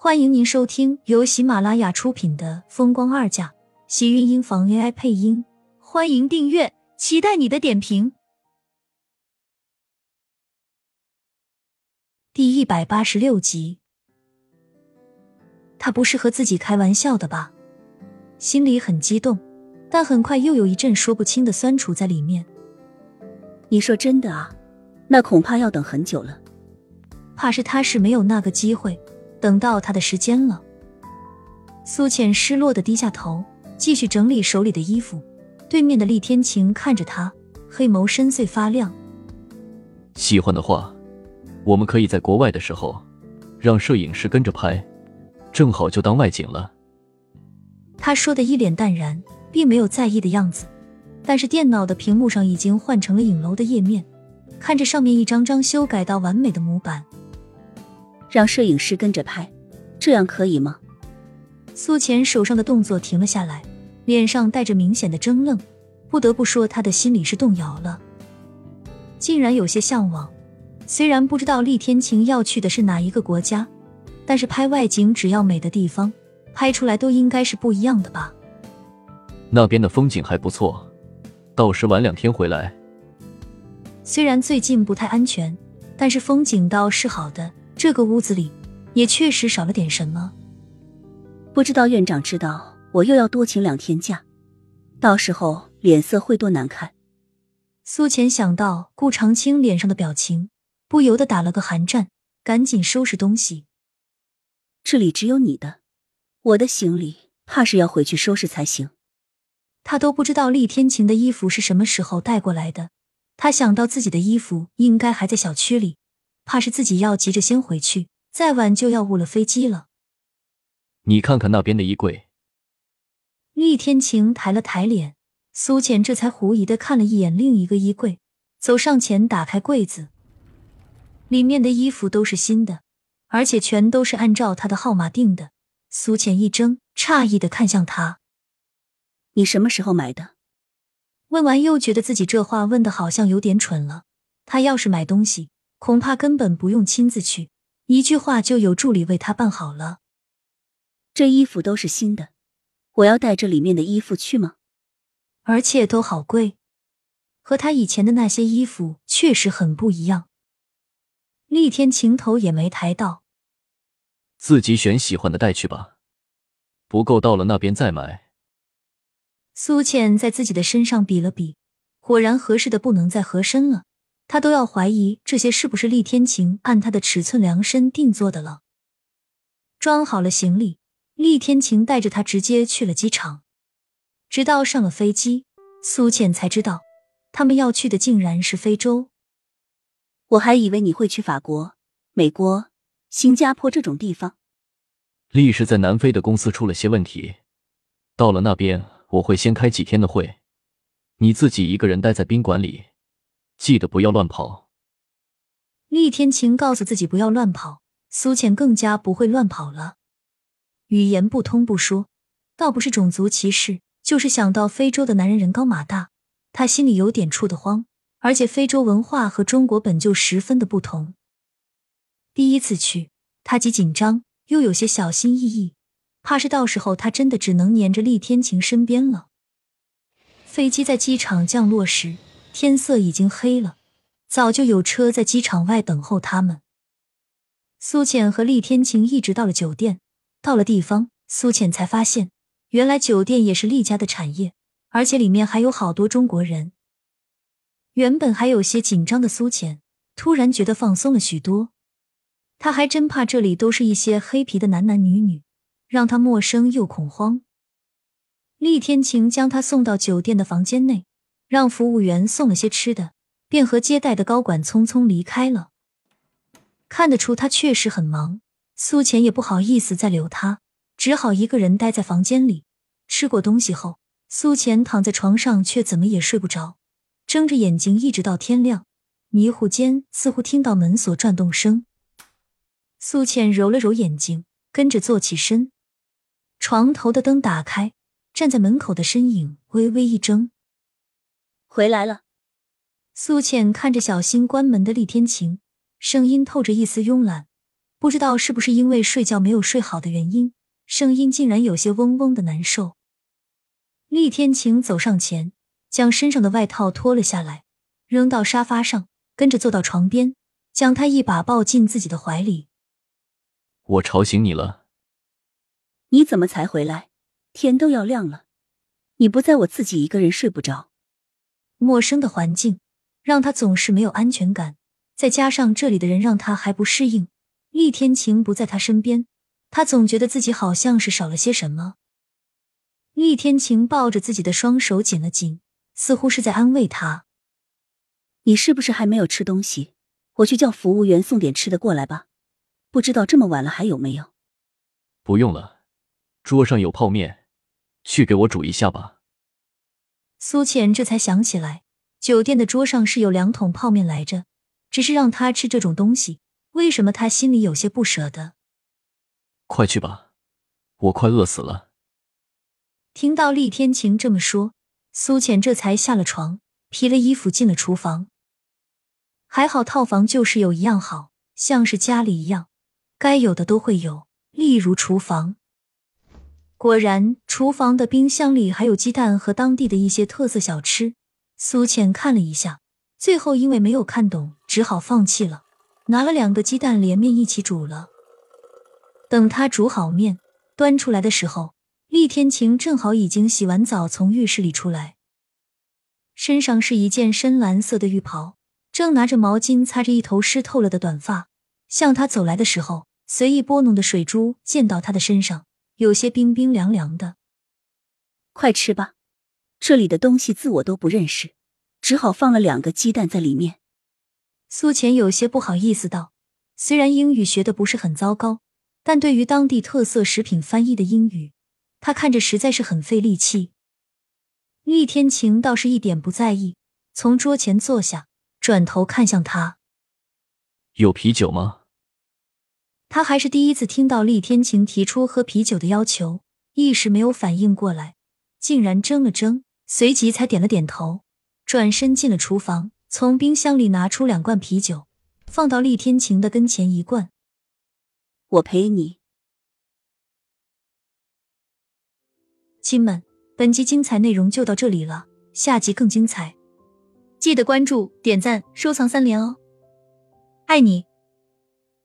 欢迎您收听由喜马拉雅出品的《风光二嫁》，喜运音房 AI 配音。欢迎订阅，期待你的点评。第一百八十六集，他不是和自己开玩笑的吧？心里很激动，但很快又有一阵说不清的酸楚在里面。你说真的啊？那恐怕要等很久了。怕是他是没有那个机会等到他的时间了。苏浅失落的低下头，继续整理手里的衣服。对面的厉天晴看着他，黑眸深邃发亮。喜欢的话，我们可以在国外的时候，让摄影师跟着拍，正好就当外景了。他说的一脸淡然，并没有在意的样子。但是电脑的屏幕上已经换成了影楼的页面，看着上面一张张修改到完美的模板。让摄影师跟着拍，这样可以吗？苏浅手上的动作停了下来，脸上带着明显的怔愣。不得不说，他的心里是动摇了，竟然有些向往。虽然不知道厉天晴要去的是哪一个国家，但是拍外景只要美的地方，拍出来都应该是不一样的吧？那边的风景还不错，到时晚两天回来。虽然最近不太安全，但是风景倒是好的。这个屋子里也确实少了点什么。不知道院长知道我又要多请两天假，到时候脸色会多难看。苏浅想到顾长青脸上的表情，不由得打了个寒战，赶紧收拾东西。这里只有你的，我的行李怕是要回去收拾才行。他都不知道厉天晴的衣服是什么时候带过来的，他想到自己的衣服应该还在小区里。怕是自己要急着先回去，再晚就要误了飞机了。你看看那边的衣柜。厉天晴抬了抬脸，苏浅这才狐疑的看了一眼另一个衣柜，走上前打开柜子，里面的衣服都是新的，而且全都是按照他的号码订的。苏浅一怔，诧异的看向他：“你什么时候买的？”问完又觉得自己这话问的好像有点蠢了。他要是买东西。恐怕根本不用亲自去，一句话就有助理为他办好了。这衣服都是新的，我要带这里面的衣服去吗？而且都好贵，和他以前的那些衣服确实很不一样。厉天晴头也没抬到，自己选喜欢的带去吧，不够到了那边再买。苏浅在自己的身上比了比，果然合适的不能再合身了。他都要怀疑这些是不是厉天晴按他的尺寸量身定做的了。装好了行李，厉天晴带着他直接去了机场。直到上了飞机，苏浅才知道他们要去的竟然是非洲。我还以为你会去法国、美国、新加坡这种地方。厉是在南非的公司出了些问题，到了那边我会先开几天的会，你自己一个人待在宾馆里。记得不要乱跑。厉天晴告诉自己不要乱跑，苏浅更加不会乱跑了。语言不通不说，倒不是种族歧视，就是想到非洲的男人人高马大，他心里有点怵得慌。而且非洲文化和中国本就十分的不同。第一次去，他既紧张又有些小心翼翼，怕是到时候他真的只能黏着厉天晴身边了。飞机在机场降落时。天色已经黑了，早就有车在机场外等候他们。苏浅和厉天晴一直到了酒店，到了地方，苏浅才发现，原来酒店也是厉家的产业，而且里面还有好多中国人。原本还有些紧张的苏浅，突然觉得放松了许多。他还真怕这里都是一些黑皮的男男女女，让他陌生又恐慌。厉天晴将他送到酒店的房间内。让服务员送了些吃的，便和接待的高管匆匆离开了。看得出他确实很忙，苏浅也不好意思再留他，只好一个人待在房间里。吃过东西后，苏浅躺在床上，却怎么也睡不着，睁着眼睛一直到天亮。迷糊间，似乎听到门锁转动声。苏浅揉了揉眼睛，跟着坐起身。床头的灯打开，站在门口的身影微微一怔。回来了，苏浅看着小心关门的厉天晴，声音透着一丝慵懒。不知道是不是因为睡觉没有睡好的原因，声音竟然有些嗡嗡的难受。厉天晴走上前，将身上的外套脱了下来，扔到沙发上，跟着坐到床边，将他一把抱进自己的怀里。我吵醒你了？你怎么才回来？天都要亮了，你不在我自己一个人睡不着。陌生的环境让他总是没有安全感，再加上这里的人让他还不适应。厉天晴不在他身边，他总觉得自己好像是少了些什么。厉天晴抱着自己的双手紧了紧，似乎是在安慰他：“你是不是还没有吃东西？我去叫服务员送点吃的过来吧。”不知道这么晚了还有没有？不用了，桌上有泡面，去给我煮一下吧。苏浅这才想起来，酒店的桌上是有两桶泡面来着，只是让他吃这种东西，为什么他心里有些不舍得？快去吧，我快饿死了。听到厉天晴这么说，苏浅这才下了床，披了衣服进了厨房。还好套房就是有一样好，像是家里一样。该有的都会有，例如厨房。果然，厨房的冰箱里还有鸡蛋和当地的一些特色小吃。苏浅看了一下，最后因为没有看懂，只好放弃了，拿了两个鸡蛋连面一起煮了。等他煮好面，端出来的时候，厉天晴正好已经洗完澡，从浴室里出来，身上是一件深蓝色的浴袍，正拿着毛巾擦着一头湿透了的短发，向他走来的时候。随意拨弄的水珠溅到他的身上，有些冰冰凉凉的。快吃吧，这里的东西字我都不认识，只好放了两个鸡蛋在里面。苏浅有些不好意思道：“虽然英语学的不是很糟糕，但对于当地特色食品翻译的英语，他看着实在是很费力气。”厉天晴倒是一点不在意，从桌前坐下，转头看向他：“有啤酒吗？”他还是第一次听到厉天晴提出喝啤酒的要求，一时没有反应过来，竟然怔了怔，随即才点了点头，转身进了厨房，从冰箱里拿出两罐啤酒，放到厉天晴的跟前一罐。我陪你。亲们，本集精彩内容就到这里了，下集更精彩，记得关注、点赞、收藏三连哦，爱你。